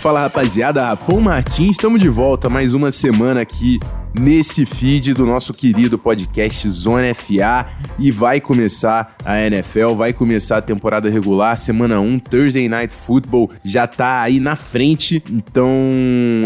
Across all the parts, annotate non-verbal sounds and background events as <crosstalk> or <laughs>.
Fala rapaziada, Rafão Martins, estamos de volta mais uma semana aqui nesse feed do nosso querido podcast Zona FA e vai começar a NFL, vai começar a temporada regular, semana 1, Thursday Night Football já tá aí na frente. Então,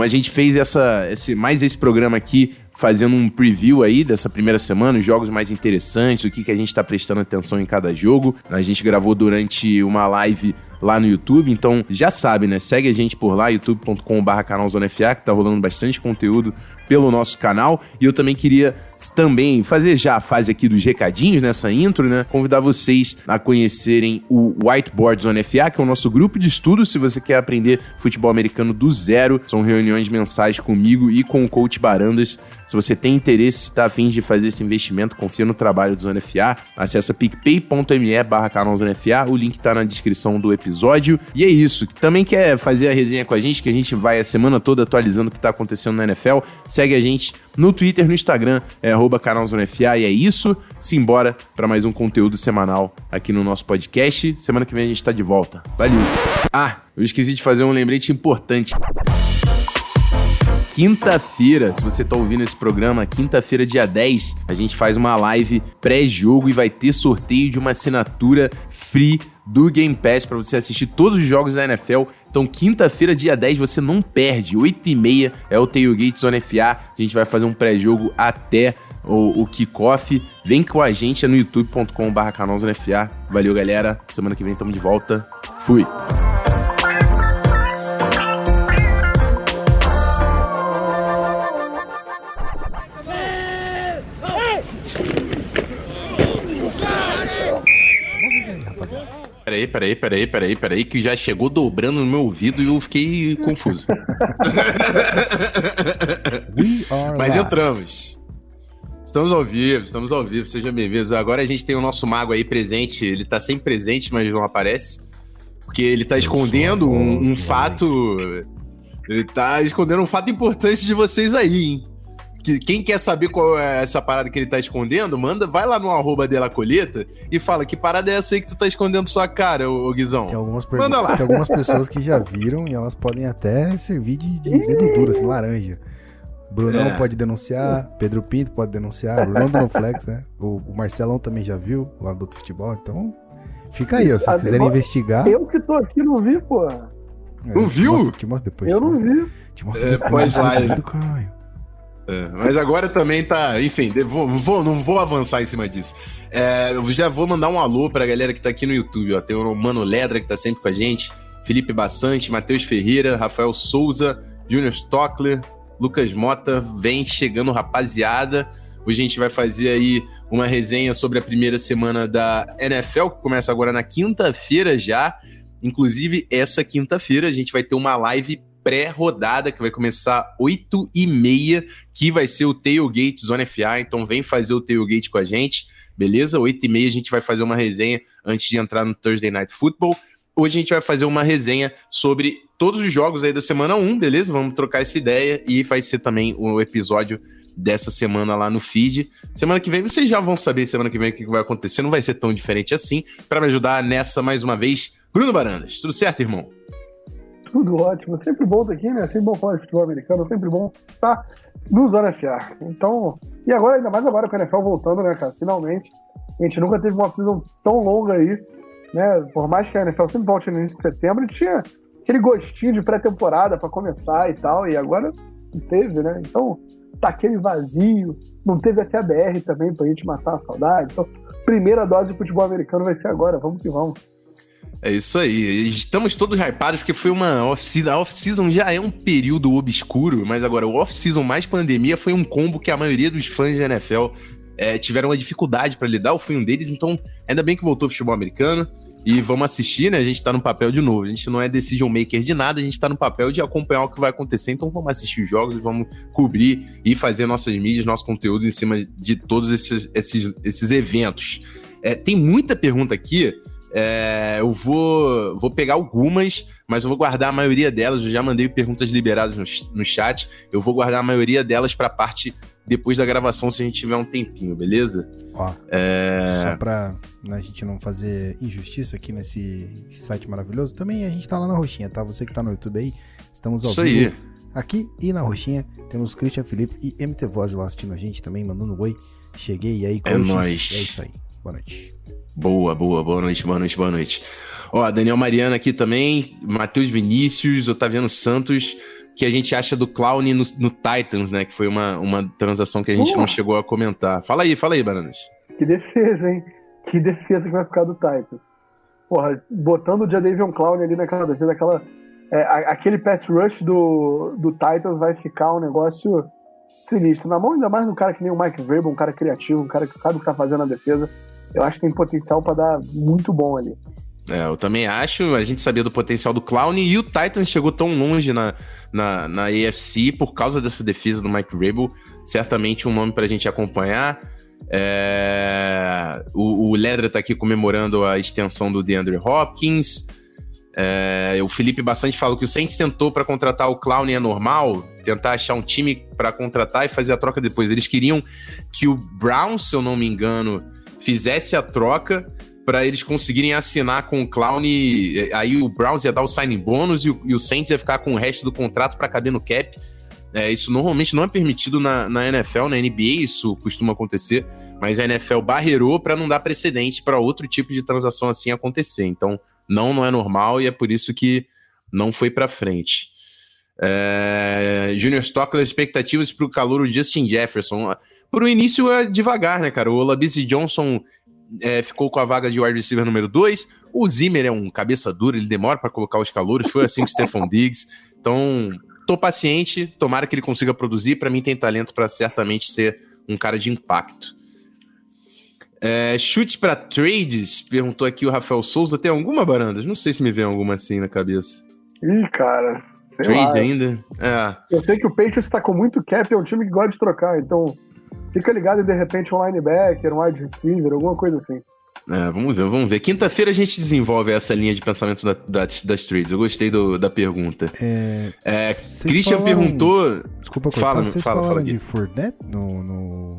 a gente fez essa esse mais esse programa aqui fazendo um preview aí dessa primeira semana, os jogos mais interessantes, o que, que a gente está prestando atenção em cada jogo. A gente gravou durante uma live lá no YouTube, então já sabe, né? Segue a gente por lá, youtube.com.br canalzonefa, que tá rolando bastante conteúdo pelo nosso canal. E eu também queria também fazer já a fase aqui dos recadinhos nessa intro, né? Convidar vocês a conhecerem o Whiteboard Zone FA, que é o nosso grupo de estudos se você quer aprender futebol americano do zero. São reuniões mensais comigo e com o coach Barandas. Se você tem interesse, está afim de fazer esse investimento, confia no trabalho do Zona FA, acessa picpay.me barra FA, o link está na descrição do episódio. E é isso, também quer fazer a resenha com a gente, que a gente vai a semana toda atualizando o que está acontecendo na NFL, segue a gente no Twitter, no Instagram, é arroba canalzonefa, e é isso. Simbora para mais um conteúdo semanal aqui no nosso podcast. Semana que vem a gente está de volta. Valeu! Ah, eu esqueci de fazer um lembrete importante quinta-feira, se você tá ouvindo esse programa, quinta-feira, dia 10, a gente faz uma live pré-jogo e vai ter sorteio de uma assinatura free do Game Pass para você assistir todos os jogos da NFL. Então, quinta-feira, dia 10, você não perde. 8h30 é o Tailgate Zone FA. A gente vai fazer um pré-jogo até o, o kickoff. Vem com a gente é no youtube.com.br canal Zone FA. Valeu, galera. Semana que vem estamos de volta. Fui! Peraí, peraí, peraí, peraí, peraí, que já chegou dobrando no meu ouvido e eu fiquei confuso. <laughs> Mas entramos. Estamos ao vivo, estamos ao vivo, sejam bem-vindos. Agora a gente tem o nosso mago aí presente, ele tá sempre presente, mas não aparece. Porque ele tá escondendo um, um fato. Ele tá escondendo um fato importante de vocês aí, hein? Que quem quer saber qual é essa parada que ele tá escondendo, manda, vai lá no arroba dela coleta e fala que parada é essa aí que tu tá escondendo sua cara, ô, ô Guizão. Tem algumas, manda lá. tem algumas pessoas que já viram e elas podem até servir de, de dedo duro, assim, laranja. Brunão é. pode denunciar, Pedro Pinto pode denunciar, Brunão do Flex, né? O, o, Marcelão também já viu, lá do outro futebol, então fica aí, ó, se vocês quiserem investigar. Eu que tô aqui não vi, pô. É, não viu? Te mostro, te mostro depois. Eu não vi. Te mostro é, depois. Caralho. É, mas agora também tá. Enfim, vou, vou, não vou avançar em cima disso. É, eu já vou mandar um alô pra galera que tá aqui no YouTube. Ó. Tem o Mano Ledra que tá sempre com a gente, Felipe Bassante, Matheus Ferreira, Rafael Souza, Junior Stockler, Lucas Mota. Vem chegando, rapaziada. Hoje a gente vai fazer aí uma resenha sobre a primeira semana da NFL, que começa agora na quinta-feira já. Inclusive, essa quinta-feira a gente vai ter uma live pré-rodada que vai começar 8 e meia, que vai ser o Tailgate Zone FA. Então vem fazer o Tailgate com a gente, beleza? 8 e meia a gente vai fazer uma resenha antes de entrar no Thursday Night Football. Hoje a gente vai fazer uma resenha sobre todos os jogos aí da semana 1, beleza? Vamos trocar essa ideia e vai ser também o episódio dessa semana lá no feed. Semana que vem vocês já vão saber semana que vem o que vai acontecer, não vai ser tão diferente assim. Para me ajudar nessa mais uma vez, Bruno Barandas. Tudo certo, irmão? Tudo ótimo. Sempre bom estar aqui, né? Sempre bom falar de futebol americano, sempre bom estar no Zona FA. Então, e agora, ainda mais agora com a NFL voltando, né, cara? Finalmente. A gente nunca teve uma season tão longa aí, né? Por mais que a NFL sempre volte no início de setembro, tinha aquele gostinho de pré-temporada para começar e tal, e agora não teve, né? Então, tá aquele vazio, não teve FABR também pra gente matar a saudade. Então, primeira dose de futebol americano vai ser agora, vamos que vamos. É isso aí. Estamos todos hypados porque foi uma off-season. A off-season já é um período obscuro, mas agora o off-season mais pandemia foi um combo que a maioria dos fãs da NFL é, tiveram uma dificuldade para lidar. Eu fui um deles, então ainda bem que voltou o futebol americano. E vamos assistir, né? A gente tá no papel de novo. A gente não é decision maker de nada, a gente tá no papel de acompanhar o que vai acontecer. Então vamos assistir os jogos, vamos cobrir e fazer nossas mídias, nosso conteúdo em cima de todos esses, esses, esses eventos. É, tem muita pergunta aqui É, eu vou, vou pegar algumas, mas eu vou guardar a maioria delas. Eu já mandei perguntas liberadas no, no chat. Eu vou guardar a maioria delas para a parte depois da gravação, se a gente tiver um tempinho, beleza? Ó, é... Só pra né, a gente não fazer injustiça aqui nesse site maravilhoso, também a gente tá lá na roxinha, tá? Você que tá no YouTube aí, estamos ao Isso vivo. Aí. Aqui e na roxinha temos Christian Felipe e MT Voz lá assistindo a gente também, mandando oi. Cheguei e aí, coaches. É nóis. É isso aí. Boa noite. Boa, boa, boa noite, boa noite, boa noite. Ó, Daniel Mariana aqui também, Matheus Vinícius, Otaviano Santos, que a gente acha do Clown no, no, Titans, né? Que foi uma, uma transação que a gente não chegou a comentar. Fala aí, fala aí, Bananas. Que defesa, hein? Que defesa que vai ficar do Titans. Porra, botando o Jadavion Clown ali naquela defesa, aquela, é, aquele pass rush do, do Titans vai ficar um negócio sinistro. Na mão ainda mais um cara que nem o Mike Vrabel, um cara criativo, um cara que sabe o que tá fazendo na defesa eu acho que tem potencial para dar muito bom ali. É, eu também acho. A gente sabia do potencial do Clown e o Titan chegou tão longe na, na, na AFC por causa dessa defesa do Mike Rabel. Certamente um nome para a gente acompanhar. É, o, o Ledra tá aqui comemorando a extensão do DeAndre Hopkins. É, o Felipe bastante falou que o Saints tentou para contratar o Clown é normal, tentar achar um time para contratar e fazer a troca depois. Eles queriam que o Brown, se eu não me engano, fizesse a troca para eles conseguirem assinar com o Clown. E, aí o Browns ia dar o signing bônus e o, e o Saints ia ficar com o resto do contrato para caber no cap. É, isso normalmente não é permitido na, na, NFL, na NBA, isso costuma acontecer, mas a NFL barreirou para não dar precedente para outro tipo de transação assim acontecer. Então, não, não é normal e é por isso que não foi para frente. É, Junior Stockler, expectativas para o calor Justin Jefferson. Para o início é devagar, né, cara? O Olabisi Johnson é, ficou com a vaga de wide receiver número 2. O Zimmer é um cabeça dura, ele demora para colocar os calouros. Foi assim com o Stephon Diggs. Então, tô paciente, tomara que ele consiga produzir. Para mim, tem talento para certamente ser um cara de impacto. É, chute para trades, perguntou aqui o Rafael Souza. Tem alguma, Barandas? Não sei se me vem alguma assim na cabeça. Ih, cara. Trade lá. ainda? É. Eu sei que o Patriots está com muito cap, é um time que gosta de trocar, então fica ligado e de repente um linebacker, um wide receiver, alguma coisa assim. É, vamos ver, vamos ver. Quinta-feira a gente desenvolve essa linha de pensamento da, da, das trades. Eu gostei do, da pergunta. É, é Christian falaram... perguntou. Desculpa, fala, vocês fala, fala de Fournette no, no... no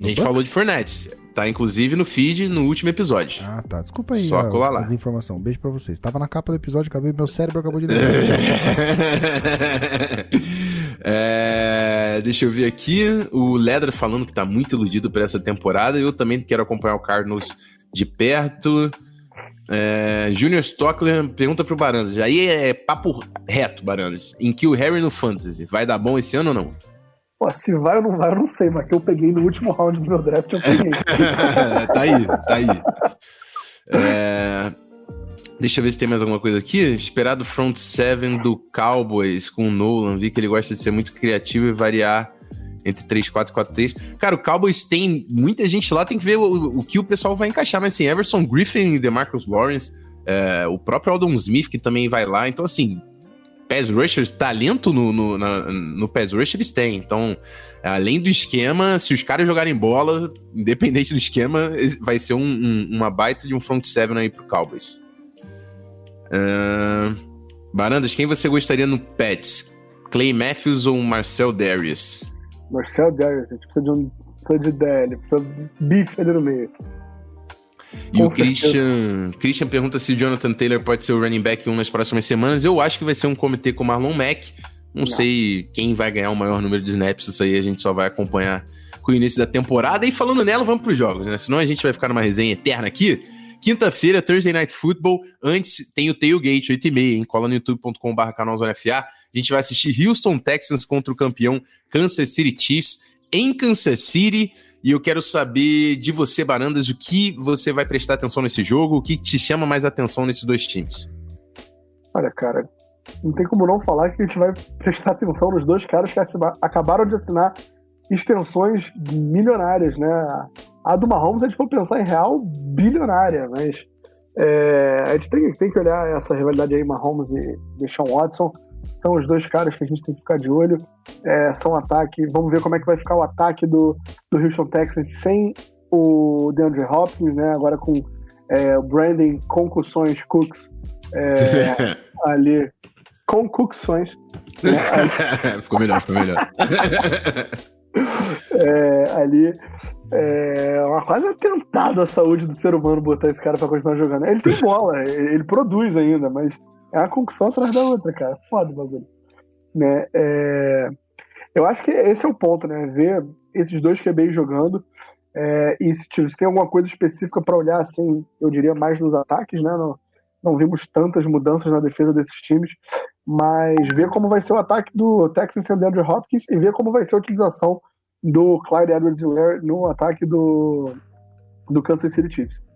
a gente Bucks? falou de Fournette. Tá inclusive no feed no último episódio. Ah, tá. Desculpa aí. Só a, colar lá. A desinformação. Um beijo pra vocês. Tava na capa do episódio, acabei, meu cérebro acabou de <laughs> é, Deixa eu ver aqui. O Ledra falando que tá muito iludido por essa temporada. Eu também quero acompanhar o Cardinals de perto. É, Junior Stockler pergunta pro Barandas. Aí é papo reto, Barandas. Em que o Harry no Fantasy vai dar bom esse ano ou não? Pô, se vai ou não vai, eu não sei, mas que eu peguei no último round do meu draft, eu peguei. <laughs> tá aí, tá aí. É... Deixa eu ver se tem mais alguma coisa aqui. Esperado front seven do Cowboys com o Nolan. Vi que ele gosta de ser muito criativo e variar entre 3, 4, 4, 3. Cara, o Cowboys tem muita gente lá, tem que ver o, o que o pessoal vai encaixar. Mas assim, Everson Griffin e DeMarcus Lawrence, é, o próprio Aldon Smith que também vai lá. Então, assim, pass rushers, talento no, no, na, no pass rush eles têm. Então, além do esquema, se os caras jogarem bola, independente do esquema, vai ser um, um, uma baita de um front seven aí pro Cowboys. Uh, Barandas, quem você gostaria no Pets? Clay Matthews ou Marcel Darius? Marcel Darius, a gente precisa de um precisa de DL, precisa de bife ali no meio. E o Christian, Christian pergunta se o Jonathan Taylor pode ser o running back 1 nas próximas semanas. Eu acho que vai ser um comitê com o Marlon Mack. Não, Não, sei quem vai ganhar o maior número de snaps, isso aí a gente só vai acompanhar com o início da temporada. E falando nela, vamos para os jogos, né? Senão a gente vai ficar numa resenha eterna aqui. Quinta-feira, Thursday Night Football. Antes tem o Tailgate, 8h30, hein? Cola no youtube.com.br canalzonefa. A gente vai assistir Houston Texans contra o campeão Kansas City Chiefs em Kansas City. E eu quero saber de você, Barandas, o que você vai prestar atenção nesse jogo, o que te chama mais atenção nesses dois times? Olha, cara, não tem como não falar que a gente vai prestar atenção nos dois caras que acabaram de assinar extensões milionárias, né? A do Mahomes, a gente for pensar em real, bilionária, mas é, a gente tem, tem, que olhar essa rivalidade aí, Mahomes e Deshaun Watson são os dois caras que a gente tem que ficar de olho. É, são ataque. Vamos ver como é que vai ficar o ataque do, do Houston Texans sem o DeAndre Hopkins, né? Agora com é, Brandon Concussões Cooks é, <laughs> ali. Concussões. Né, <laughs> ficou melhor, ficou melhor. <laughs> é, ali é uma quase atentado à saúde do ser humano botar esse cara pra continuar jogando. Ele tem bola, ele produz ainda, mas é uma concussão atrás da outra, cara. Foda o bagulho. Né? É, eu acho que esse é o ponto, né? Ver esses dois QBs jogando. É, e se, se, tem alguma coisa específica para olhar, assim, eu diria mais nos ataques, né? Não, não vimos tantas mudanças na defesa desses times, mas ver como vai ser o ataque do Texans e do Andrew Hopkins e ver como vai ser a utilização do Clyde Edwards-Helaire no ataque do, do Kansas City Chiefs.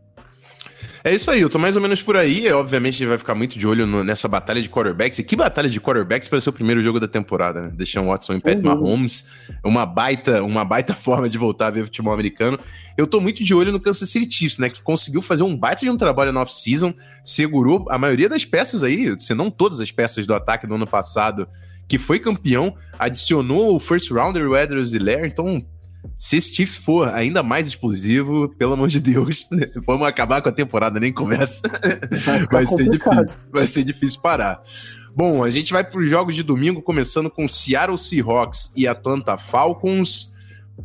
É isso aí, eu tô mais ou menos por aí. Obviamente, a gente vai ficar muito de olho no, nessa batalha de quarterbacks. E que batalha de quarterbacks para ser o primeiro jogo da temporada, né? Deixar Watson e Pat uhum. Mahomes. Uma baita, uma baita <laughs> forma de voltar a ver futebol americano. Eu tô muito de olho no Kansas City Chiefs, né? Que conseguiu fazer um baita de um trabalho no off-season, segurou a maioria das peças aí, se não todas as peças do ataque do ano passado, que foi campeão, adicionou o first rounder, o Edwards e Lair, então se esse Chiefs for ainda mais explosivo, pelo amor de Deus, <laughs> né? vamos acabar com a temporada, nem começa. Vai, vai ser difícil. Vai ser difícil parar. Bom, a gente vai para os jogos de domingo, começando com Seattle Seahawks e Atlanta Falcons.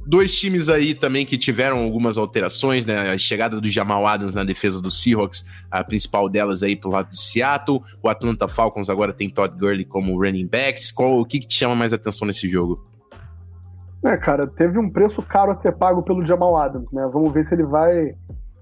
Dois times aí também que tiveram algumas alterações, né? A chegada do Jamal Adams na defesa do Seahawks, a principal delas aí pro lado de Seattle. O Atlanta Falcons agora tem Todd Gurley como running backs. Qual, o que, que te chama mais atenção nesse jogo? É, cara, teve um preço caro a ser pago pelo Jamal Adams, né? Vamos ver se ele vai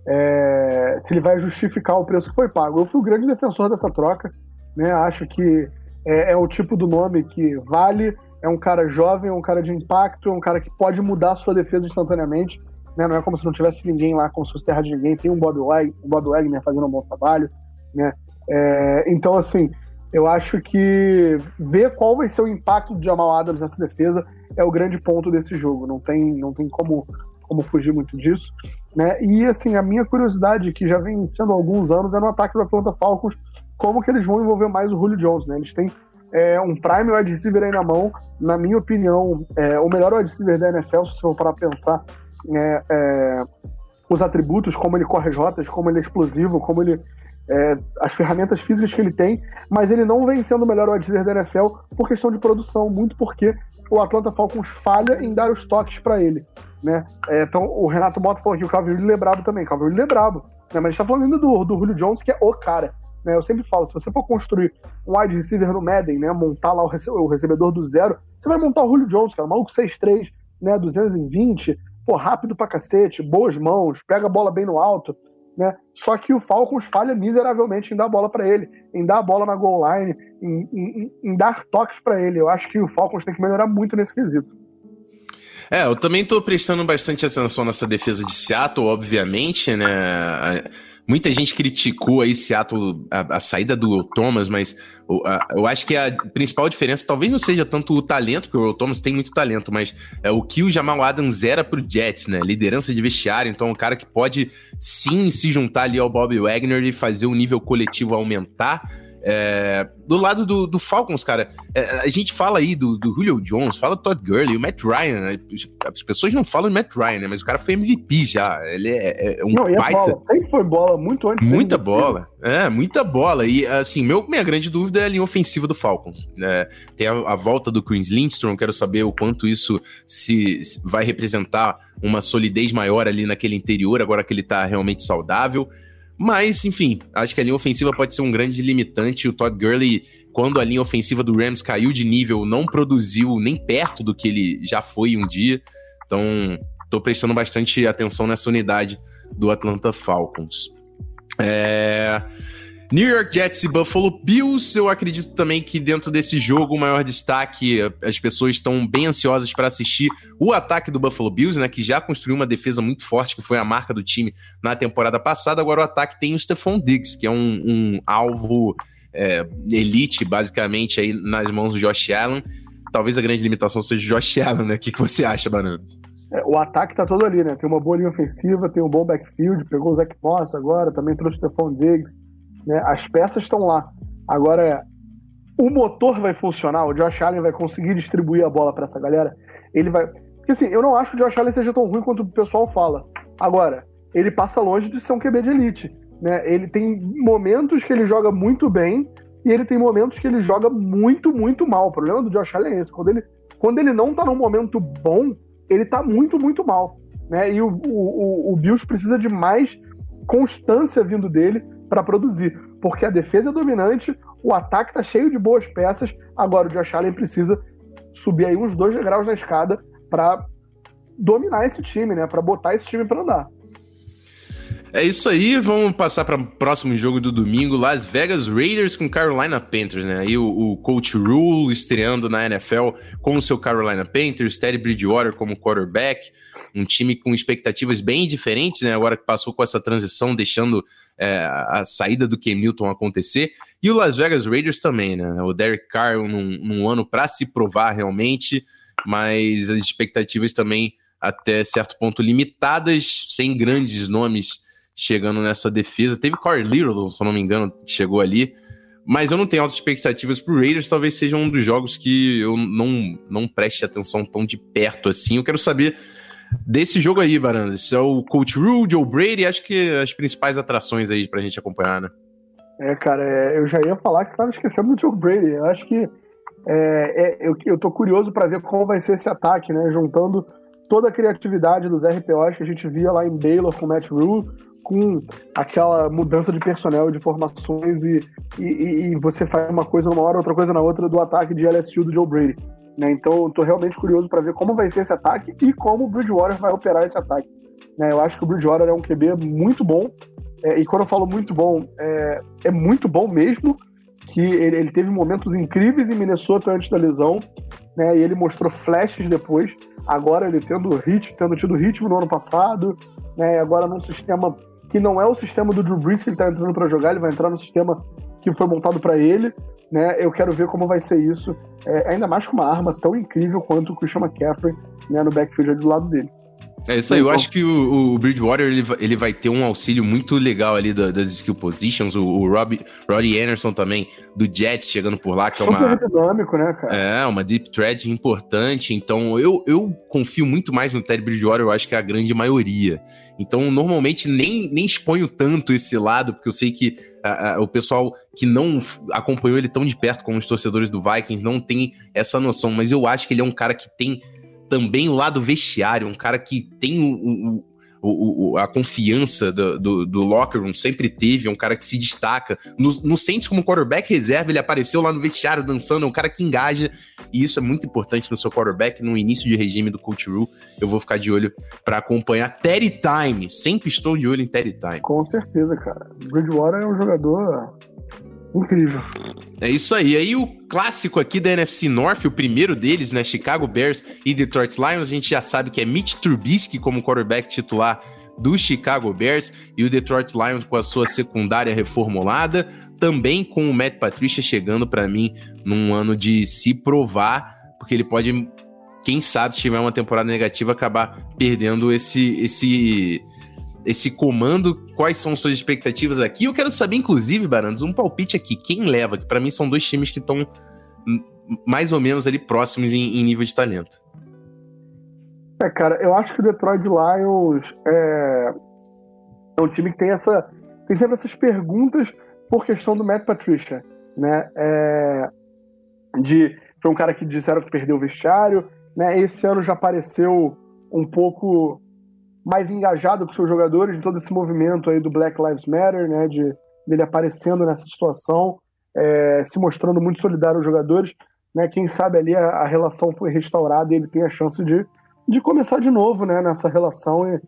é, se ele vai justificar o preço que foi pago. Eu fui o grande defensor dessa troca, né? Acho que é, é o tipo do nome que vale, é um cara jovem, é um cara de impacto, é um cara que pode mudar a sua defesa instantaneamente, né? Não é como se não tivesse ninguém lá, como se fosse terra de ninguém. Tem um Bob Wagner, um fazendo um bom trabalho, né? É, então, assim, eu acho que ver qual vai ser o impacto do Jamal Adams nessa defesa é o grande ponto desse jogo. Não tem, não tem como, como fugir muito disso. Né? E assim, a minha curiosidade, que já vem sendo há alguns anos, é no ataque do Atlanta Falcons, como que eles vão envolver mais o Julio Jones. Né? Eles têm é, um prime wide receiver aí na mão. Na minha opinião, é, o melhor wide receiver da NFL, se você for para pensar, é, é, os atributos, como ele corre as rotas, como ele é explosivo, como ele é, as ferramentas físicas que ele tem, mas ele não vem sendo o melhor wide receiver da NFL por questão de produção, muito porque o Atlanta Falcons falha em dar os toques para ele. Né? É, então o Renato Mota falou que o Calvin Ridley é brabo também, Calvin Ridley é brabo, né? mas a gente tá falando ainda do, do Julio Jones, que é o cara. Né? Eu sempre falo, se você for construir um wide receiver no Madden, né? montar lá o, rece o recebedor do zero, você vai montar o Julio Jones, cara, maluco 6'3", né? 220, pô, rápido pra cacete, boas mãos, pega a bola bem no alto, né? Só que o Falcons falha miseravelmente em dar bola para ele, em dar a bola na goal line, em, em, em dar toques para ele. Eu acho que o Falcons tem que melhorar muito nesse quesito. É, eu também estou prestando bastante atenção nessa defesa de Seattle, obviamente, né? Muita gente criticou aí Seattle, a, a saída do Will Thomas, mas o, a, eu acho que a principal diferença talvez não seja tanto o talento, porque o Will Thomas tem muito talento, mas é o que o Jamal Adams era pro Jets, né? Liderança de vestiário, então é um cara que pode sim se juntar ali ao Bob Wagner e fazer o nível coletivo aumentar. É, do lado do, do Falcons, cara, é, a gente fala aí do, do Julio Jones, fala do Todd Gurley, o Matt Ryan. Né? As pessoas não falam do Matt Ryan, né? Mas o cara foi MVP já. Ele é, é um não, baita. Bola. Sempre foi bola, muito antes. Muita bola. É, muita bola. E, assim, meu, minha grande dúvida é a linha ofensiva do Falcons. Né? Tem a, a, volta do Chris Lindstrom, quero saber o quanto isso se, se vai representar uma solidez maior ali naquele interior, agora que ele tá realmente saudável. Mas, enfim, acho que a linha ofensiva pode ser um grande limitante. O Todd Gurley, quando a linha ofensiva do Rams caiu de nível, não produziu nem perto do que ele já foi um dia. Então, estou prestando bastante atenção nessa unidade do Atlanta Falcons. É... New York Jets e Buffalo Bills, eu acredito também que dentro desse jogo o maior destaque, as pessoas estão bem ansiosas para assistir o ataque do Buffalo Bills, né, que já construiu uma defesa muito forte, que foi a marca do time na temporada passada. Agora o ataque tem o Stephon Diggs, que é um, um alvo é, elite, basicamente, aí nas mãos do Josh Allen. Talvez a grande limitação seja o Josh Allen, né? O que, que você acha, Banana? É, o ataque tá todo ali, né? Tem uma boa linha ofensiva, tem um bom backfield, pegou o Zach Moss agora, também trouxe o Stephon Diggs né? As peças estão lá. Agora, o motor vai funcionar, o Josh Allen vai conseguir distribuir a bola para essa galera. Ele vai. Porque assim, eu não acho que o Josh Allen seja tão ruim quanto o pessoal fala. Agora, ele passa longe de ser um QB de elite. Né? Ele tem momentos que ele joga muito bem e ele tem momentos que ele joga muito, muito mal. O problema do Josh Allen é esse. Quando ele, quando ele não tá num momento bom, ele tá muito, muito mal. Né? E o, o, o Bills precisa de mais constância vindo dele para produzir. Porque a defesa é dominante, o ataque tá cheio de boas peças. Agora o Josh Allen precisa subir aí uns dois degraus na escada para dominar esse time, né? Para botar esse time para andar. É isso aí, vamos passar para o próximo jogo do domingo, Las Vegas Raiders com Carolina Panthers, né? Aí o, o Coach Rule estreando na NFL com o seu Carolina Panthers, Teddy Bridgewater como quarterback, um time com expectativas bem diferentes, né? Agora que passou com essa transição, deixando é, a saída do Cam acontecer, e o Las Vegas Raiders também, né? O Derek Carr num, num ano para se provar realmente, mas as expectativas também até certo ponto limitadas, sem grandes nomes chegando nessa defesa. Teve Corey Little, se não me engano, que chegou ali. Mas eu não tenho altas expectativas pro Raiders. Talvez seja um dos jogos que eu não, não preste atenção tão de perto assim. Eu quero saber desse jogo aí, Barandas. É o Coach Rule, Joe Brady. Acho que as principais atrações aí pra gente acompanhar, né? É, cara, é, eu já ia falar que você tava esquecendo do Joe Brady. Eu acho que é, é, eu, eu tô curioso para ver como vai ser esse ataque, né? Juntando toda a criatividade dos RPOs que a gente via lá em Baylor com Matt Rule, com aquela mudança de personnel, de formações e, e, e, você faz uma coisa numa hora, outra coisa na outra do ataque de LSU do Joe Brady. Né? Então, estou realmente curioso para ver como vai ser esse ataque e como o Bridgewater vai operar esse ataque. Né? Eu acho que o Bridgewater é um QB muito bom, é, e quando eu falo muito bom, é, é muito bom mesmo, que ele, ele, teve momentos incríveis em Minnesota antes da lesão, né? E ele mostrou flashes depois. Agora ele tendo ritmo, tendo tido ritmo no ano passado, né? Agora num sistema que não é o sistema do Drew Brees que ele está entrando para jogar, ele vai entrar no sistema que foi montado para ele, né? Eu quero ver como vai ser isso, é, ainda mais com uma arma tão incrível quanto o Christian McCaffrey, né, no backfield do lado dele. É isso aí, eu acho que o, o Bridgewater ele, ele vai ter um auxílio muito legal ali da, das skill positions. O, o Rob, Roddy Anderson também, do Jets, chegando por lá, que Super é uma. dinâmico, né, cara? É, uma deep threat importante. Então, eu, eu confio muito mais no Ted Bridgewater, eu acho que é a grande maioria. Então, normalmente, nem, nem exponho tanto esse lado, porque eu sei que a, a, o pessoal que não acompanhou ele tão de perto como os torcedores do Vikings não tem essa noção. Mas eu acho que ele é um cara que tem também o lado vestiário, um cara que tem o, o, o, a confiança do, do, do, locker room, sempre teve, é um cara que se destaca. No, no Saints, como quarterback reserva, ele apareceu lá no vestiário dançando, é um cara que engaja, e isso é muito importante no seu quarterback, no início de regime do Coach Rule. Eu vou ficar de olho para acompanhar. Terry Time, sempre estou de olho em Terry Time. Com certeza, cara. Bridgewater é um jogador Incrível. É isso aí. Aí o clássico aqui da NFC North, o primeiro deles, né? Chicago Bears e Detroit Lions, a gente já sabe que é Mitch Trubisky como quarterback titular do Chicago Bears e o Detroit Lions com a sua secundária reformulada, também com o Matt Patricia chegando para mim num ano de se provar, porque ele pode, quem sabe, se tiver uma temporada negativa, acabar perdendo esse esse esse comando, quais são suas expectativas aqui? Eu quero saber, inclusive, Barandos, um palpite aqui. Quem leva? Que para mim são dois times que estão mais ou menos ali próximos em, em, nível de talento. É, cara, eu acho que o Detroit Lions é, é um time que tem essa tem sempre essas perguntas por questão do Matt Patricia, né? É, de foi um cara que disseram que perdeu o vestiário, né? Esse ano já apareceu um pouco mais engajado com seus jogadores, de todo esse movimento aí do Black Lives Matter, né, de dele aparecendo nessa situação, é, se mostrando muito solidário aos jogadores, né, quem sabe ali a, a, relação foi restaurada e ele tem a chance de, de começar de novo, né, nessa relação, e,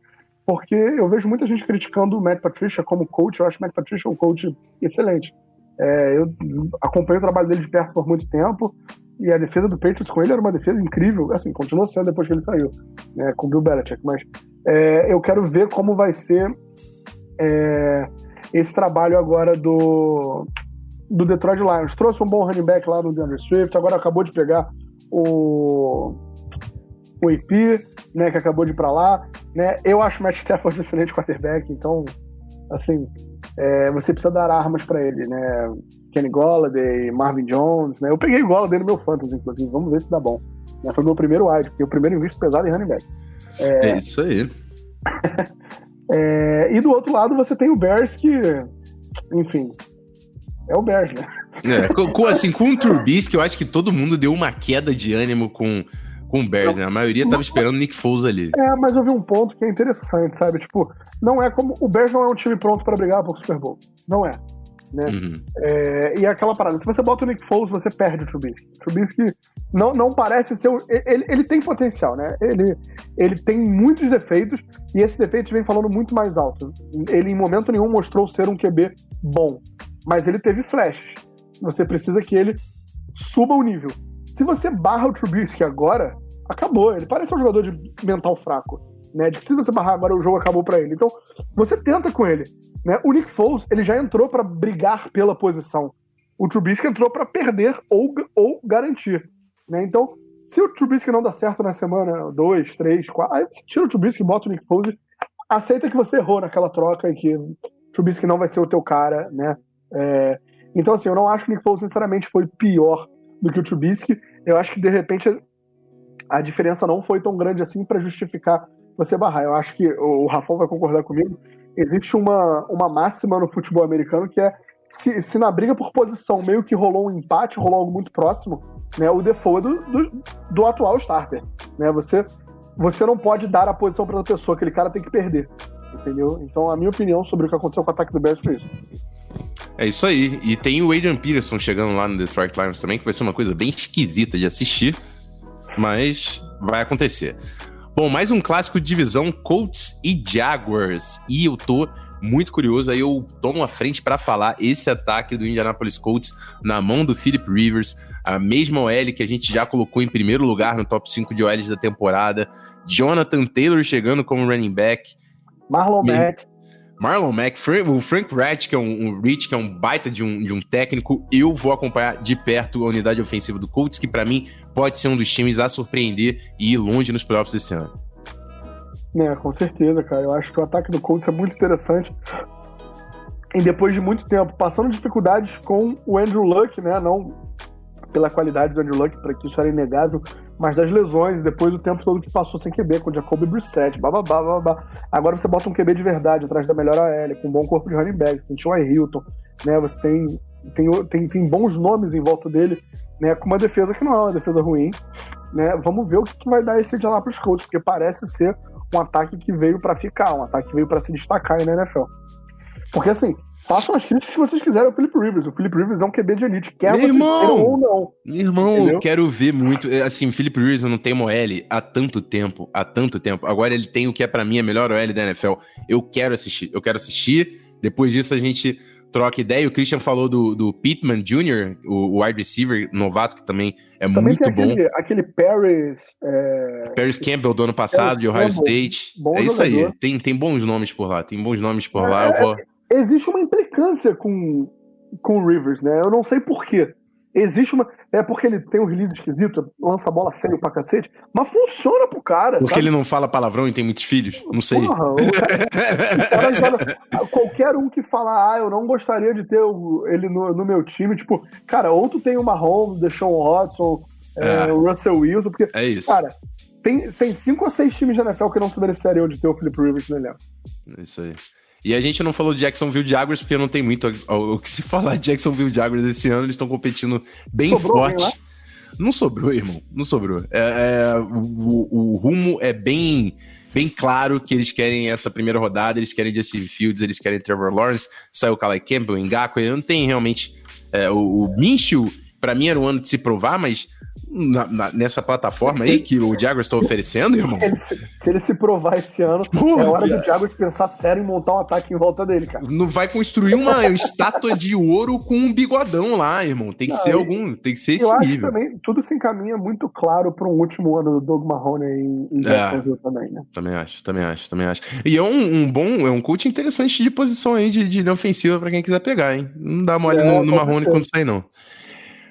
porque eu vejo muita gente criticando o Matt Patricia como coach, eu acho o Matt Patricia um coach excelente. É, eu acompanho o trabalho dele de perto por muito tempo, e a defesa do Patriots com ele era uma defesa incrível, assim, continua sendo depois que ele saiu, né, com o Bill Belichick, mas é, eu quero ver como vai ser é, esse trabalho agora do, do Detroit Lions. Trouxe um bom running back lá no DeAndre Swift, agora acabou de pegar o, o IP, né, que acabou de ir para lá, né, eu acho o Matt Stafford um excelente quarterback, então, assim, é, você precisa dar armas para ele, né, Kenny Golladay, Marvin Jones, né? Eu peguei o Golladay no meu fantasy, inclusive. Vamos ver se dá bom. Foi o meu primeiro wide, porque o primeiro invisto pesado em running back. É, é isso aí. <laughs> É, e do outro lado você tem o Bears que, enfim, é o Bears, né? É, com, assim, com o Trubisky, eu acho que todo mundo deu uma queda de ânimo com, com o Bears, né? A maioria tava esperando o Nick Foles ali. É, mas eu vi um ponto que é interessante, sabe? Tipo, não é como. O Bears não é um time pronto para brigar por Super Bowl. Não é. Né? Uhum. É, e aquela parada, se você bota o Nick Foles, você perde o Trubisky. O Trubisky não, não parece ser. Um, ele, ele tem potencial, né? Ele, ele tem muitos defeitos e esse defeito vem falando muito mais alto. Ele, em momento nenhum, mostrou ser um QB bom, mas ele teve flashes. Você precisa que ele suba o nível. Se você barra o Trubisky agora, acabou. Ele parece um jogador de mental fraco. Né, de que se barrar agora o jogo acabou para ele. Então, você tenta com ele. Né? O Nick Foles, ele já entrou para brigar pela posição. O Trubisky entrou para perder ou, ou garantir. Né? Então, se o Trubisky não dá certo na semana 2, 3, 4, aí você tira o Trubisky, bota o Nick Foles, aceita que você errou naquela troca e que o Trubisky não vai ser o teu cara, né? É, então, assim, eu não acho que o Nick Foles, sinceramente, foi pior do que o Trubisky. Eu acho que, de repente, a diferença não foi tão grande assim para justificar você barrar. Eu acho que o Rafão vai concordar comigo. Existe uma, uma máxima no futebol americano que é se, se na briga por posição meio que rolou um empate, rolou algo muito próximo, né, o default é do, do, do atual starter. Né? Você, você não pode dar a posição para outra pessoa, aquele cara tem que perder. Entendeu? Então, a minha opinião sobre o que aconteceu com o ataque do Bears foi isso. É isso aí. E tem o Adrian Peterson chegando lá no Detroit Lions também, que vai ser uma coisa bem esquisita de assistir, mas vai acontecer. Bom, mais um clássico de divisão, Colts e Jaguars. E eu tô muito curioso, aí eu tomo a frente para falar esse ataque do Indianapolis Colts na mão do Philip Rivers, a mesma OL que a gente já colocou em primeiro lugar no top 5 de OLs da temporada. Jonathan Taylor chegando como running back. Marlon Mack. Marlon Mack, o Frank Ratch, que é um, um Rich, que é um baita de um, de um técnico, eu vou acompanhar de perto a unidade ofensiva do Colts, que para mim pode ser um dos times a surpreender e ir longe nos playoffs desse ano. É, com certeza, cara. Eu acho que o ataque do Colts é muito interessante. E depois de muito tempo, passando dificuldades com o Andrew Luck, né? Não pela qualidade do Andrew Luck, para que isso era inegável, mas das lesões, depois do tempo todo que passou sem QB, com o Jacoby Brissett, bababá, babá. Agora você bota um QB de verdade atrás da melhor AL, com um bom corpo de running backs, tem T.Y. Hilton, né? Você tem, tem, tem, tem bons nomes em volta dele, né? Com uma defesa que não é uma defesa ruim, né? Vamos ver o que, que vai dar esse dia lá pros coaches, porque parece ser um ataque que veio para ficar, um ataque que veio para se destacar aí na NFL. Porque assim, Façam as críticas que vocês quiserem ao Philip Rivers. O Philip Rivers é um QB de elite, quer Meu vocês irmão, ou não. Meu irmão, entendeu? eu quero ver muito. É, assim, o Philip Rivers não tem uma OL há tanto tempo, há tanto tempo. Agora ele tem o que é para mim a melhor OL da NFL. Eu quero assistir, eu quero assistir. Depois disso a gente troca ideia. O Christian falou do, do Pittman Jr., o, wide receiver novato, que também é também muito bom. Aquele, aquele Paris. É... Paris Campbell do ano passado, Paris de Ohio Campbell, State. é isso aí. Tem, tem bons nomes por lá. Tem bons nomes por é, lá. Eu vou existe uma implicância com, com o Rivers, né? Eu não sei porquê. Existe uma. É porque ele tem um release esquisito, lança a bola feio pra cacete, mas funciona pro cara. Porque sabe? ele não fala palavrão e tem muitos filhos? Não sei. Porra, cara, cara qualquer um que fala, ah, eu não gostaria de ter ele no, no meu time, tipo, cara, ou tu tem o Mahomes, Deshaun Watson, é. É, o Russell Wilson, porque, é isso. cara, tem, tem cinco ou seis times da NFL que não se beneficiariam de ter o Philip Rivers no elenco. É isso aí. E a gente não falou de Jacksonville Jaguars porque não tem muito o, que se <laughs> falar de Jacksonville Jaguars esse ano. Eles estão competindo bem sobrou forte. não sobrou, irmão. Não sobrou. É, é, o, o, rumo é bem, bem claro que eles querem essa primeira rodada. Eles querem Justin Fields, eles querem Trevor Lawrence. Saiu o Calais Campbell, Ngaku. Não tem realmente... É, o, o Minshew para mim era um ano de se provar, mas na, na, nessa plataforma aí que o Jaguars está oferecendo, irmão. Se ele, se ele, se provar esse ano, Porra, é hora do Jaguars pensar sério em montar um ataque em volta dele, cara. Não vai construir uma <laughs> estátua de ouro com um bigodão lá, irmão. Tem que Não, ser algum, tem que ser esse eu nível. Acho também tudo se encaminha muito claro para um último ano do Doug Marrone em, em Jacksonville é, também, né? Também acho, também acho, também acho. E é um, um bom, é um coach interessante de posição aí de, de ofensiva para quem quiser pegar, hein? Não dá mole é, no, no Marrone quando sair, não.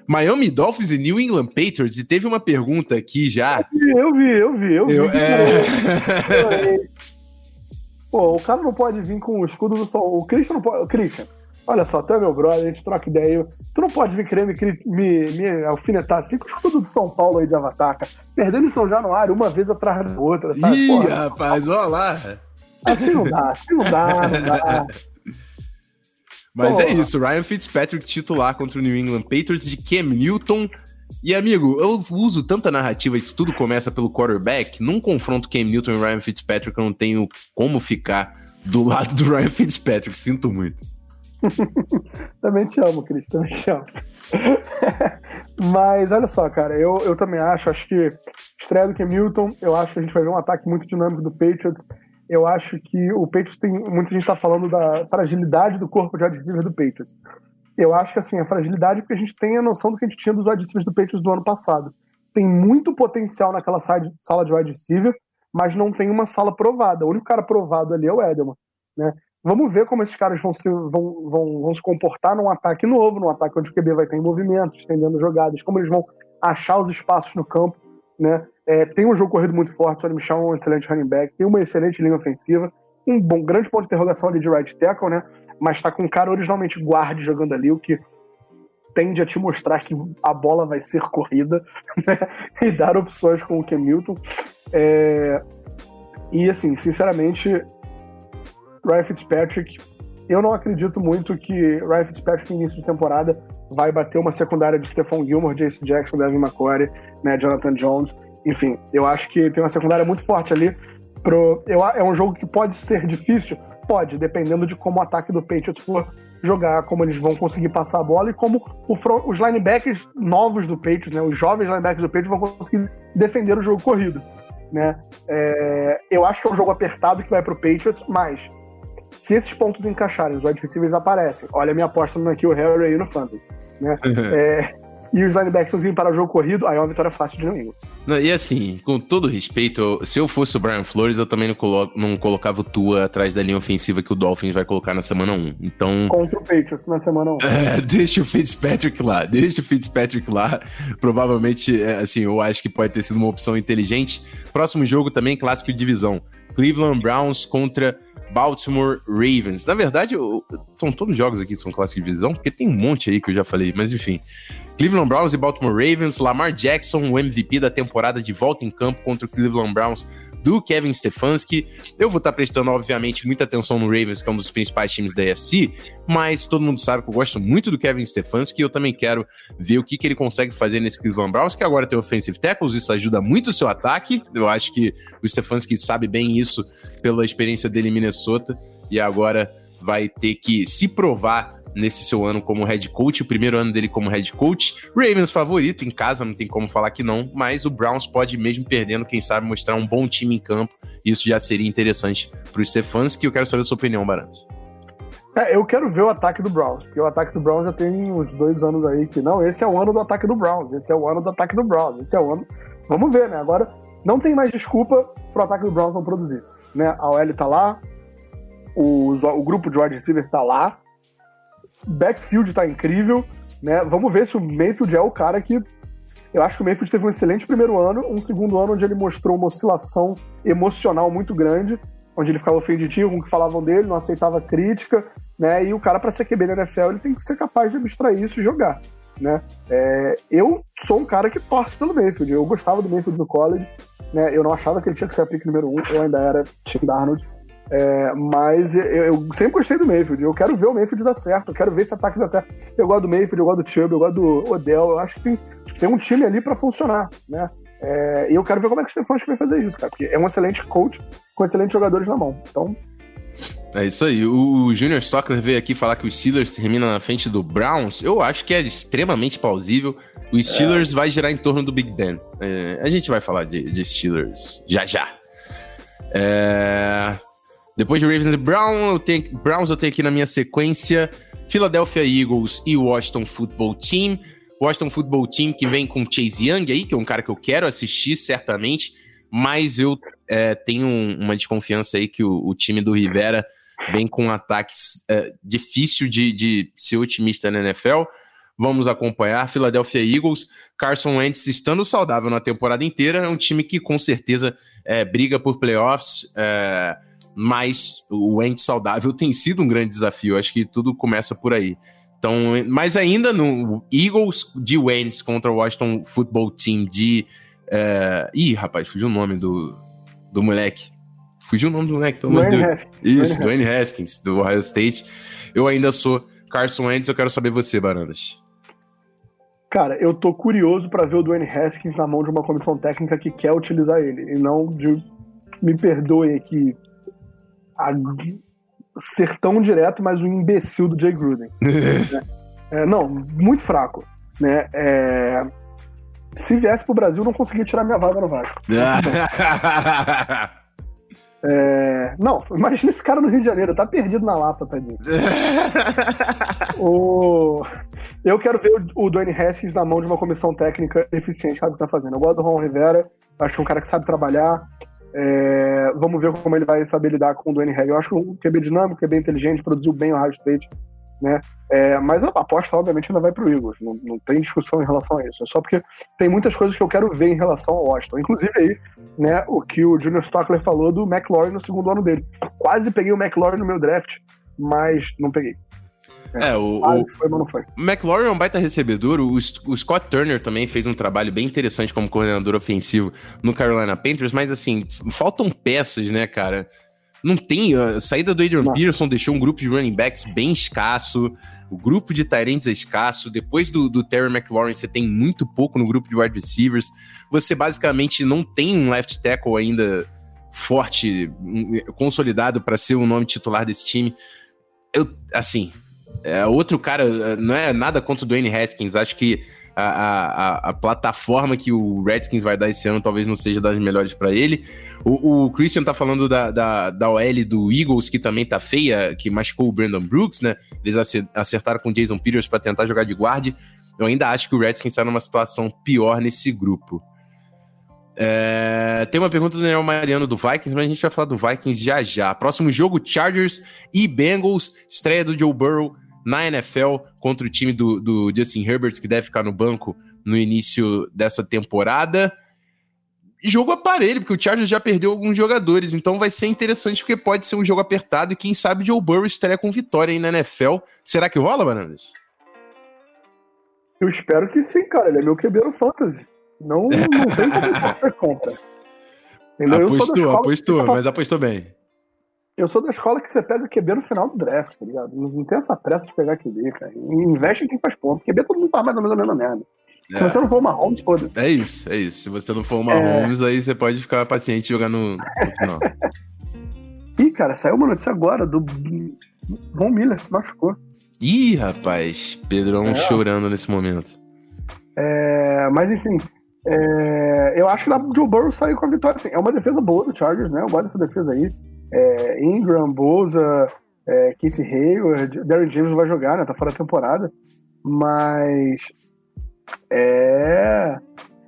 Miami Dolphins e New England Patriots. E teve uma pergunta aqui já. Eu vi, eu vi, eu vi. Eu, é... <laughs> Pô, o cara não pode vir com o escudo do Sol. O Christian não pode. O Christian, olha só, tu é meu brother, a gente troca ideia. Tu não pode vir querer me, me, me alfinetar assim com o escudo do São Paulo aí de Avatar, cara. Perdendo em São Januário uma vez atrás da outra, sabe? Ih, Porra. rapaz, olha lá. Assim não dá, assim não dá, não dá. <laughs> Mas Pô. é isso, Ryan Fitzpatrick titular contra o New England Patriots de Cam Newton. E amigo, eu uso tanta narrativa que tudo começa pelo quarterback. Num confronto Cam Newton e Ryan Fitzpatrick, eu não tenho como ficar do lado do Ryan Fitzpatrick. Sinto muito. <laughs> também te amo, Cris, também te amo. <laughs> Mas olha só, cara, eu, eu também acho, acho que estreia do Cam Newton, eu acho que a gente vai ver um ataque muito dinâmico do Patriots. Eu acho que o Patriots tem. Muita gente está falando da fragilidade do corpo de wide receiver do Patriots. Eu acho que assim, a fragilidade é porque a gente tem a noção do que a gente tinha dos wide receivers do Patriots do ano passado. Tem muito potencial naquela sala de wide receiver, mas não tem uma sala provada. O único cara provado ali é o Edelman. Né? Vamos ver como esses caras vão se, vão, vão, vão se comportar num ataque novo, num ataque onde o QB vai estar em movimento, estendendo jogadas, como eles vão achar os espaços no campo. Né? É, tem um jogo corrido muito forte, o Michel é um excelente running back, tem uma excelente linha ofensiva, um bom grande ponto de interrogação ali de right tackle, né? Mas tá com um cara originalmente guarde jogando ali, o que tende a te mostrar que a bola vai ser corrida <laughs> né? e dar opções com o Newton. É... E assim, sinceramente, Ryan Fitzpatrick, eu não acredito muito que Ryan Fitzpatrick no início de temporada vai bater uma secundária de Stephon Gilmore, Jace Jackson, Devin McCory, né, Jonathan Jones. Enfim, eu acho que tem uma secundária muito forte ali. Pro, eu, é um jogo que pode ser difícil? Pode, dependendo de como o ataque do Patriots for jogar, como eles vão conseguir passar a bola e como front, os linebackers novos do Patriots, né, os jovens linebackers do Patriots vão conseguir defender o jogo corrido. Né? É, eu acho que é um jogo apertado que vai para o Patriots, mas se esses pontos encaixarem, os wide receivers aparecem. Olha a minha aposta no Kill Harry aí no Fantasy. Né? <laughs> é, e os linebackers virem para o jogo corrido, aí é uma vitória fácil de New E assim, com todo respeito, se eu fosse o Brian Flores, eu também não, colo não colocava o Tua atrás da linha ofensiva que o Dolphins vai colocar na semana 1. Então. Contra o Patriots na semana 1. <laughs> É, deixa o Fitzpatrick lá, deixa o Fitzpatrick lá. Provavelmente, é, assim, eu acho que pode ter sido uma opção inteligente. Próximo jogo também, clássico de divisão. Cleveland Browns contra Baltimore Ravens. Na verdade, eu, são todos jogos aqui que são clássico de divisão, porque tem um monte aí que eu já falei, mas enfim. Cleveland Browns e Baltimore Ravens, Lamar Jackson, o MVP da temporada de volta em campo contra o Cleveland Browns do Kevin Stefanski. Eu vou estar prestando, obviamente, muita atenção no Ravens, que é um dos principais times da AFC, mas todo mundo sabe que eu gosto muito do Kevin Stefanski e eu também quero ver o que, que ele consegue fazer nesse Cleveland Browns, que agora tem offensive tackles, isso ajuda muito o seu ataque. Eu acho que o Stefanski sabe bem isso pela experiência dele em Minnesota e agora vai ter que se provar nesse seu ano como head coach, o primeiro ano dele como head coach. Ravens favorito em casa, não tem como falar que não, mas o Browns pode, mesmo perdendo, quem sabe, mostrar um bom time em campo. Isso já seria interessante para o Stefanski. Eu quero saber a sua opinião, Barantos. É, eu quero ver o ataque do Browns, porque o ataque do Browns já tem uns dois anos aí que não, esse é o ano do ataque do Browns, esse é o ano do ataque do Browns, esse é o ano. Vamos ver, né? Agora não tem mais desculpa pro ataque do Browns não produzir. Né? A OL tá lá, o, o grupo de wide receiver tá lá, backfield tá incrível, né? Vamos ver se o Mayfield é o cara que. Eu acho que o Mayfield teve um excelente primeiro ano, um segundo ano onde ele mostrou uma oscilação emocional muito grande, onde ele ficava ofendidinho com o que falavam dele, não aceitava crítica, né? E o cara, para ser QB na NFL, ele tem que ser capaz de abstrair isso e jogar, né? É, eu sou um cara que torce pelo Mayfield, eu gostava do Mayfield no college, né? Eu não achava que ele tinha que ser a pick número um, eu ainda era Tim Darnold, é, mas eu, eu, sempre gostei do Mayfield. Eu quero ver o Mayfield dar certo. Eu quero ver esse ataque dar certo. Eu gosto do Mayfield, eu gosto do Chubb, eu gosto do Odell. Eu acho que tem, tem um time ali para funcionar, né? É, e eu quero ver como é que o Stefanski vai fazer isso, cara. Porque é um excelente coach com excelentes jogadores na mão. Então. É isso aí. O Junior Stockler veio aqui falar que o Steelers termina na frente do Browns. Eu acho que é extremamente plausível. O Steelers é. vai girar em torno do Big Ben. É, a gente vai falar de, de Steelers já já. É... Depois de Ravens e Brown, eu tenho, Browns, eu tenho aqui na minha sequência Philadelphia Eagles e Washington Football Team. Washington Football Team que vem com Chase Young aí, que é um cara que eu quero assistir certamente, mas eu é, tenho uma desconfiança aí que o, o, time do Rivera vem com ataques é, difícil de, de ser otimista na NFL. Vamos acompanhar. Philadelphia Eagles, Carson Wentz estando saudável na temporada inteira, é um time que com certeza é, briga por playoffs. É, mas o Wentz saudável tem sido um grande desafio. Acho que tudo começa por aí. Então, mas ainda no Eagles de Wentz contra o Washington Football Team de. Uh... Ih, rapaz, fugiu o nome do, do moleque. Fugiu o nome do moleque, pelo amor de Deus. Isso, Dwayne Haskins, do Ohio State. Eu ainda sou Carson Wentz, eu quero saber você, Barandas. Cara, eu tô curioso para ver o Dwayne Haskins na mão de uma comissão técnica que quer utilizar ele, e não de. Me perdoe aqui. A, ser tão direto, mas o imbecil do Jay Gruden. <laughs> é, não, muito fraco. Né? É, se viesse pro Brasil, não conseguia tirar minha vaga no Vasco. <laughs> é, não, imagina esse cara no Rio de Janeiro, tá perdido na Lapa, tadinho. <laughs> o, eu quero ver o, o Dwayne Haskins na mão de uma comissão técnica eficiente, sabe o que tá fazendo. Eu gosto do Ron Rivera, acho que é um cara que sabe trabalhar. É, vamos ver como ele vai saber lidar com o Dwayne Haskins. Eu acho que o QB dinâmico, QB inteligente, produziu bem o Ohio State né? É, mas a aposta, obviamente, ainda vai para o Eagles. Não, não tem discussão em relação a isso. É só porque tem muitas coisas que eu quero ver em relação ao Washington. Inclusive aí, né, o que o Junior Stockler falou do McLaurin no segundo ano dele. Quase peguei o McLaurin no meu draft, mas não peguei. É, é o, o, foi, mas não foi. McLaurin é um baita recebedor. O, o, Scott Turner também fez um trabalho bem interessante como coordenador ofensivo no Carolina Panthers, mas assim, faltam peças, né, cara? não tem. A saída do Adrian Peterson deixou um grupo de running backs bem escasso. O grupo de Tyrants é escasso. Depois do, do Terry McLaurin, você tem muito pouco no grupo de wide receivers. Você basicamente não tem um left tackle ainda forte, consolidado para ser o nome titular desse time. Eu, assim, é outro cara, não é nada contra o Dwayne Haskins. Acho que a, a, a, plataforma que o Redskins vai dar esse ano talvez não seja das melhores para ele. O, o, Christian tá falando da, da, da OL do Eagles, que também tá feia, que machucou o Brandon Brooks, né? Eles acertaram com o Jason Peters para tentar jogar de guarde. Eu ainda acho que o Redskins está numa situação pior nesse grupo. É, tem uma pergunta do Daniel Mariano do Vikings, mas a gente vai falar do Vikings já já. Próximo jogo: Chargers e Bengals, estreia do Joe Burrow na NFL contra o time do, do Justin Herbert, que deve ficar no banco no início dessa temporada jogo aparelho, porque o Chargers já perdeu alguns jogadores, então vai ser interessante porque pode ser um jogo apertado e quem sabe Joe Burrow estreia com vitória aí na NFL. Será que rola, Bananas? Eu espero que sim, cara. Ele é meu no Fantasy. Não, não tem como <laughs> você compra. Entendeu? Apostou, apostou, que... mas apostou bem. Eu sou da escola que você pega QB no final do draft, tá ligado? Não tem essa pressa de pegar QB, cara. Investe em quem faz ponto. QB todo mundo faz mais ou menos a mesma merda. Se você não for uma Mahomes, foda-se. É isso, é isso. Se você não for uma é... Mahomes, aí você pode ficar paciente e jogar no, no final. <laughs> Ih, cara, saiu uma notícia agora do Von Miller se machucou. Ih, rapaz, Pedrão é. chorando nesse momento. É, mas enfim, é, eu acho que o Joe Burrow saiu com a vitória. Assim, é uma defesa boa do Chargers, né? Eu gosto dessa defesa aí. É, Ingram, Boza, é, Casey Hayward, Darren James vai jogar, né? Tá fora da temporada. Mas é,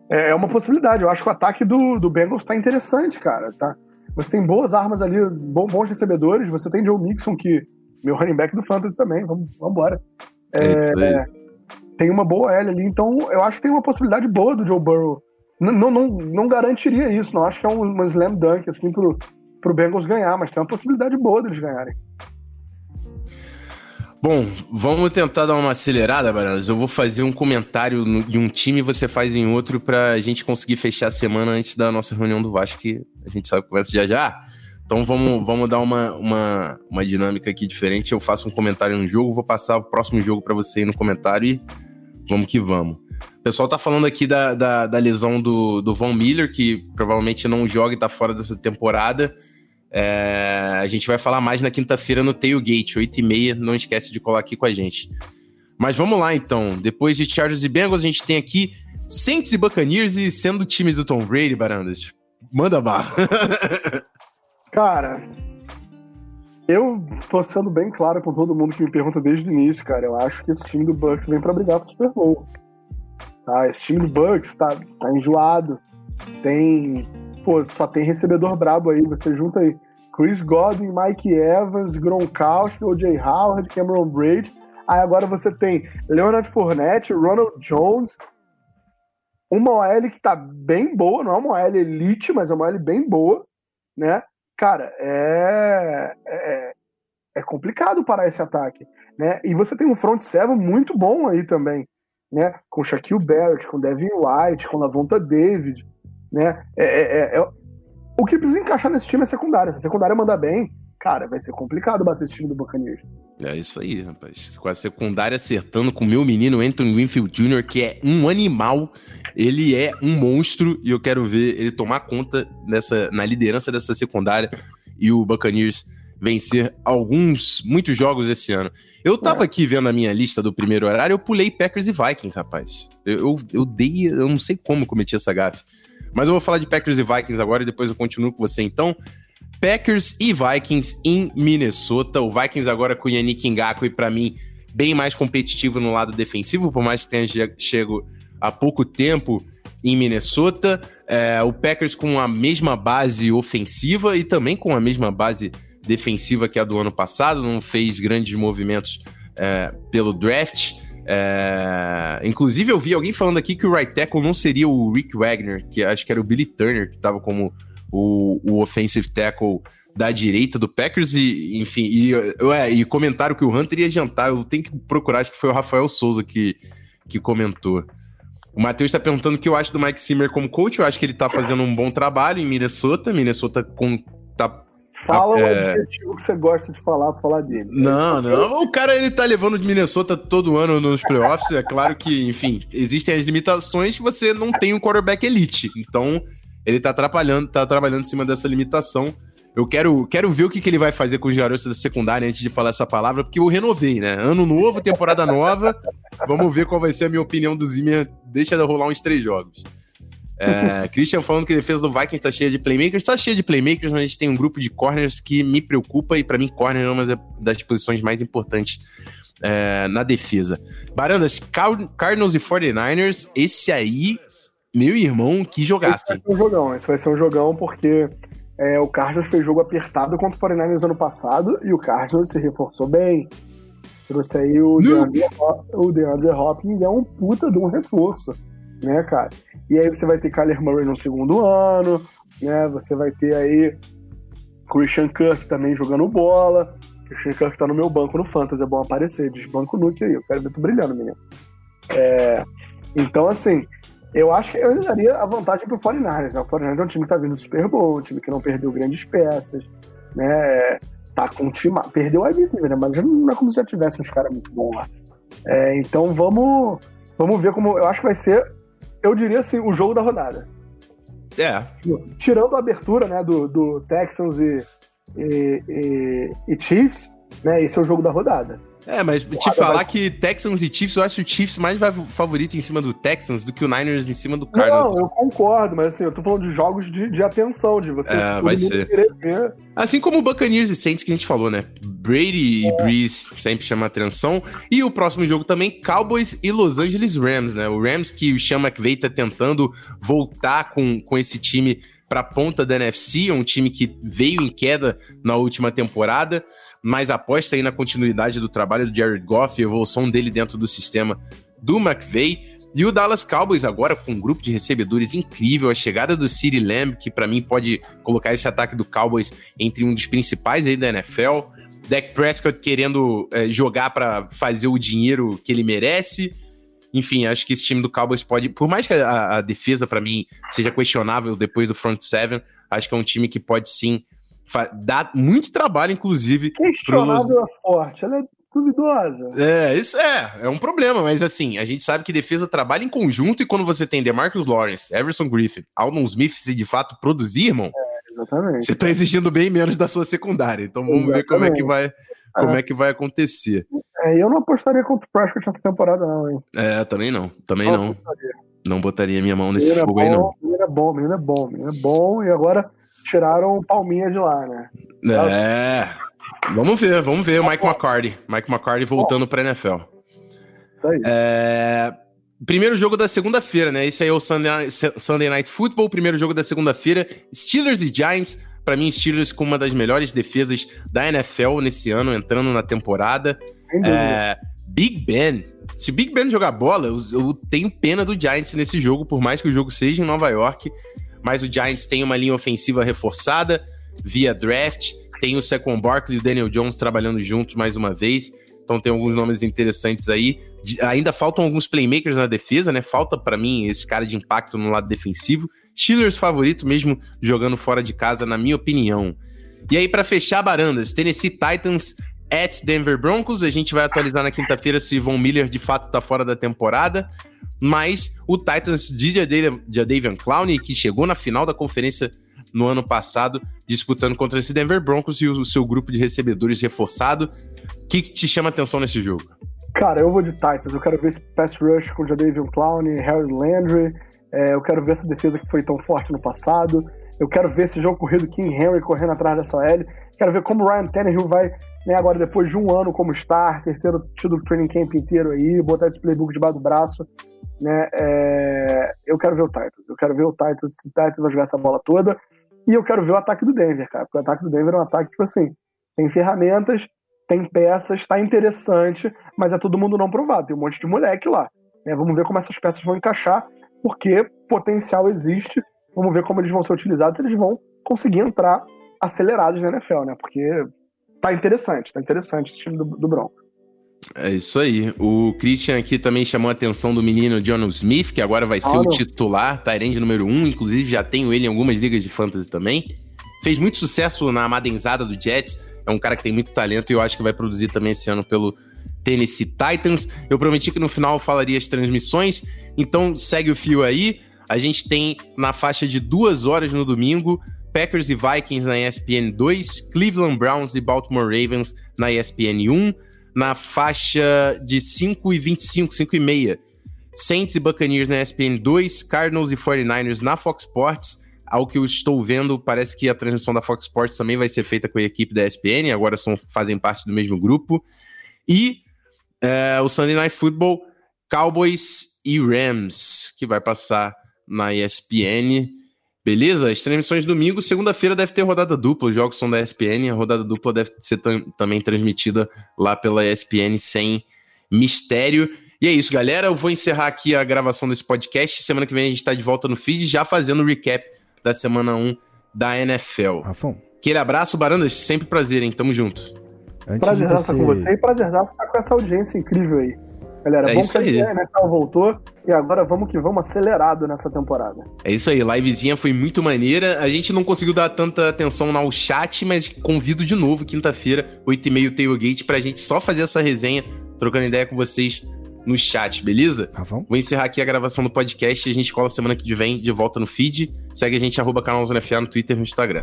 é, é uma possibilidade. Eu acho que o ataque do, do Bengals tá interessante, cara. Tá? Você tem boas armas ali, bons recebedores. Você tem Joe Mixon, que meu running back do Fantasy também. Vamos, embora. É, é tem uma boa L ali, então eu acho que tem uma possibilidade boa do Joe Burrow. Não, não, não, garantiria isso, não acho que é um, uma slam dunk assim pro, pro Bengals ganhar, mas tem uma possibilidade boa deles ganharem. Bom, vamos tentar dar uma acelerada, Baranas. Eu vou fazer um comentário de um time e você faz em outro para a gente conseguir fechar a semana antes da nossa reunião do Vasco, que a gente sabe que começa já já. Então vamos, vamos dar uma, uma, uma dinâmica aqui diferente. Eu faço um comentário no jogo, vou passar o próximo jogo para você aí no comentário e vamos que vamos. O pessoal tá falando aqui da, da, da lesão do, do Von Miller, que provavelmente não joga e tá fora dessa temporada. É, a gente vai falar mais na quinta-feira no Tailgate, 8h30. Não esquece de colar aqui com a gente. Mas vamos lá então. Depois de Chargers e Bengals, a gente tem aqui Saints e Buccaneers e sendo o time do Tom Brady, Barandas. Manda barra. <laughs> cara, eu tô sendo bem claro com todo mundo que me pergunta desde o início, cara. Eu acho que esse time do Bucks vem para brigar pro Super Bowl. Tá? Esse time do Bucks tá, tá enjoado. Tem pô, só tem recebedor brabo aí. Você junta aí Chris Godwin, Mike Evans, Gronkowski, O.J. Howard, Cameron Braid. Aí agora você tem Leonard Fournette, Ronald Jones. Uma OL que tá bem boa, não é uma OL elite, mas é uma OL bem boa, né? Cara, é, é, é complicado parar esse ataque, né? E você tem um front seven muito bom aí também, né? Com Shaquille Barrett, com Devin White, com Lavonta David, né? É, é, é, é, o que precisa encaixar nesse time é secundária. Se a secundária mandar bem, cara, vai ser complicado bater esse time do Buccaneers. É isso aí, rapaz. Com a secundária acertando com o meu menino Anthony Winfield Jr., que é um animal. Ele é um monstro e eu quero ver ele tomar conta dessa, na liderança dessa secundária e o Buccaneers vencer alguns, muitos jogos esse ano. Eu tava é. aqui vendo a minha lista do primeiro horário, eu pulei Packers e Vikings, rapaz. Eu, eu, eu dei, eu não sei como cometi essa gafe. Mas eu vou falar de Packers e Vikings agora e depois eu continuo com você. Então, Packers e Vikings em Minnesota. O Vikings agora com o Yannick Ngakwe, para mim, bem mais competitivo no lado defensivo, por mais que tenha chego há pouco tempo em Minnesota. É, o Packers com a mesma base ofensiva e também com a mesma base defensiva que a do ano passado, não fez grandes movimentos é, pelo draft. É, inclusive, eu vi alguém falando aqui que o right tackle não seria o Rick Wagner, que acho que era o Billy Turner, que estava como o, o offensive tackle da direita do Packers e, enfim, e, é, e comentário que o Hunter ia jantar, eu tenho que procurar, acho que foi o Rafael Souza que, que comentou. O Matheus está perguntando o que eu acho do Mike Zimmer como coach, eu acho que ele está fazendo um bom trabalho em Minnesota, Minnesota com, tá Fala é... o adjetivo que você gosta de falar pra falar dele. Não, não. O cara ele tá levando de Minnesota todo ano nos playoffs. É claro que, enfim, existem as limitações que você não tem um quarterback elite. Então, ele tá atrapalhando, tá trabalhando em cima dessa limitação. Eu quero, quero ver o que, que ele vai fazer com os garotos da secundária antes de falar essa palavra, porque eu renovei, né? Ano novo, temporada nova. Vamos ver qual vai ser a minha opinião do Zimmer. Deixa de rolar uns três jogos. É, Christian falando que a defesa do Vikings está cheia de playmakers. Está cheia de playmakers, mas a gente tem um grupo de corners que me preocupa e para mim corner é uma das posições mais importantes é, na defesa. Barandas, Cardinals e 49ers, esse aí meu irmão, que jogasse. Esse vai ser um jogão, esse vai ser um jogão porque é, o Cardinals fez jogo apertado contra o 49ers ano passado e o Cardinals se reforçou bem. Trouxe aí o DeAndre, o DeAndre Hopkins, é um puta de um reforço, né, cara? E aí você vai ter Kyler Murray no segundo ano, né? Você vai ter aí Christian Kirk também jogando bola. Christian Kirk tá no meu banco no Fantasy, é bom aparecer. Desbanco o Nuke aí, eu quero ver tu brilhando, menino. É, então, assim, eu acho que eu daria a vantagem pro 49ers. Né? O 49ers é um time que tá vindo do Super Bowl, um time que não perdeu grandes peças, né? Tá com um time. Perdeu a receiver, né? Mas não é como se já tivesse uns caras muito bons lá. É, então vamos, vamos ver como. Eu acho que vai ser, eu diria assim, o jogo da rodada. É. Tirando a abertura né, do, do Texans e, e, e, e Chiefs, né? Esse é o jogo da rodada. É, mas te falar que Texans e Chiefs, eu acho o Chiefs mais favorito em cima do Texans do que o Niners em cima do Cardinals. Não, eu concordo, mas assim, eu tô falando de jogos de, de atenção, de você é, vai ser. ver. Assim como o Buccaneers e Saints que a gente falou, né? Brady é. e Breeze sempre chama atenção. E o próximo jogo também, Cowboys e Los Angeles Rams, né? O Rams que o Sean McVay tá tentando voltar com, com esse time para a ponta da NFC, um time que veio em queda na última temporada, mas aposta aí na continuidade do trabalho do Jared Goff e evolução dele dentro do sistema do McVay. E o Dallas Cowboys agora com um grupo de recebedores incrível, a chegada do City Lamb, que para mim pode colocar esse ataque do Cowboys entre um dos principais aí da NFL. Dak Prescott querendo é, jogar para fazer o dinheiro que ele merece. Enfim, acho que esse time do Cowboys pode, por mais que a, a defesa para mim seja questionável depois do front seven, acho que é um time que pode sim dar muito trabalho, inclusive. Questionável pros... é forte, ela é duvidosa. É, isso é, é um problema, mas assim, a gente sabe que defesa trabalha em conjunto e quando você tem DeMarcus Lawrence, Everson Griffin, Aldon Smith se de fato produzir, irmão, é, exatamente. você tá exigindo bem menos da sua secundária. Então vamos exatamente. ver como é que vai como é. é que vai acontecer. É, eu não apostaria contra o Prescott essa temporada, não, hein? É, também não. Também não. Não, não botaria minha mão nesse fogo bom, aí, não. Menino é bom, menino é bom, menino é bom. E agora tiraram Palminha de lá, né? É. Vamos ver, vamos ver o Mike McCarty. Mike McCarty voltando para NFL. Isso aí. É... Primeiro jogo da segunda-feira, né? Esse aí é o Sunday Night Football, primeiro jogo da segunda-feira. Steelers e Giants. Para mim, Steelers com uma das melhores defesas da NFL nesse ano, entrando na temporada. É, Big Ben. Se Big Ben jogar bola, eu, eu, tenho pena do Giants nesse jogo, por mais que o jogo seja em Nova York. Mas o Giants tem uma linha ofensiva reforçada via draft. Tem o Saquon Barkley e o Daniel Jones trabalhando juntos mais uma vez. Então tem alguns nomes interessantes aí. ainda faltam alguns playmakers na defesa, né? Falta para mim esse cara de impacto no lado defensivo. Steelers favorito mesmo jogando fora de casa, na minha opinião. E aí para fechar barandas, Tennessee Titans at Denver Broncos. A gente vai atualizar na quinta-feira se Von Miller de fato tá fora da temporada. Mas o Titans de Jadavion Clowney, que chegou na final da conferência no ano passado, disputando contra esse Denver Broncos e o seu grupo de recebedores reforçado. O que, que te chama atenção nesse jogo? Cara, eu vou de Titans. Eu quero ver esse pass rush com Jadavion Clowney, Harry Landry. É, eu quero ver essa defesa que foi tão forte no passado. Eu quero ver esse jogo corrido King Henry correndo atrás dessa L. Quero ver como o Ryan Tannehill vai, né, agora depois de um ano como starter, ter tido o training camp inteiro aí, botar esse playbook debaixo do braço. Né, é... Eu quero ver o Titans. Eu quero ver o Titans. O Titans vai jogar essa bola toda. E eu quero ver o ataque do Denver, cara. Porque o ataque do Denver é um ataque, tipo assim, tem ferramentas, tem peças, tá interessante, mas é todo mundo não provado. Tem um monte de moleque lá. Né? Vamos ver como essas peças vão encaixar, porque potencial existe. Vamos ver como eles vão ser utilizados, se eles vão conseguir entrar acelerados na NFL, né? Porque tá interessante, tá interessante esse time do, do Broncos. É isso aí. O Christian aqui também chamou a atenção do menino John Smith, que agora vai ser o titular, Tyrande número 1, um, inclusive já tenho ele em algumas ligas de fantasy também. Fez muito sucesso na madenzada do Jets, é um cara que tem muito talento e eu acho que vai produzir também esse ano pelo Tennessee Titans. Eu prometi que no final eu falaria as transmissões, então segue o fio aí. A gente tem na faixa de duas horas no domingo, Packers e Vikings na ESPN 2, Cleveland Browns e Baltimore Ravens na ESPN 1, na faixa de 5 e 25, 5 e meia, Saints e Buccaneers na ESPN 2, Cardinals e 49ers na Fox Sports, ao que eu estou vendo, parece que a transmissão da Fox Sports também vai ser feita com a equipe da ESPN, agora são, fazem parte do mesmo grupo. E é, o Sunday Night Football, Cowboys e Rams, que vai passar na ESPN. Beleza? As transmissões domingo, segunda-feira deve ter rodada dupla. Os jogos são da ESPN, a rodada dupla deve ser também transmitida lá pela ESPN sem mistério. E é isso, galera. Eu vou encerrar aqui a gravação desse podcast. Semana que vem a gente está de volta no feed, já fazendo o recap da semana 1 da NFL. Rafão. Aquele abraço, Barandas, sempre prazer, hein? Tamo junto. prazer você... estar com você e prazer estar com essa audiência incrível aí. Galera, é bom que a NFL voltou e agora vamos que vamos acelerado nessa temporada. É isso aí, livezinha foi muito maneira. A gente não conseguiu dar tanta atenção no chat, mas convido de novo, quinta-feira, 8h30 Tailgate, pra gente só fazer essa resenha, trocando ideia com vocês no chat, beleza? Ah, Vou encerrar aqui a gravação do podcast e a gente cola semana que vem de volta no feed. Segue a gente, arroba canal Zona FA no Twitter e no Instagram.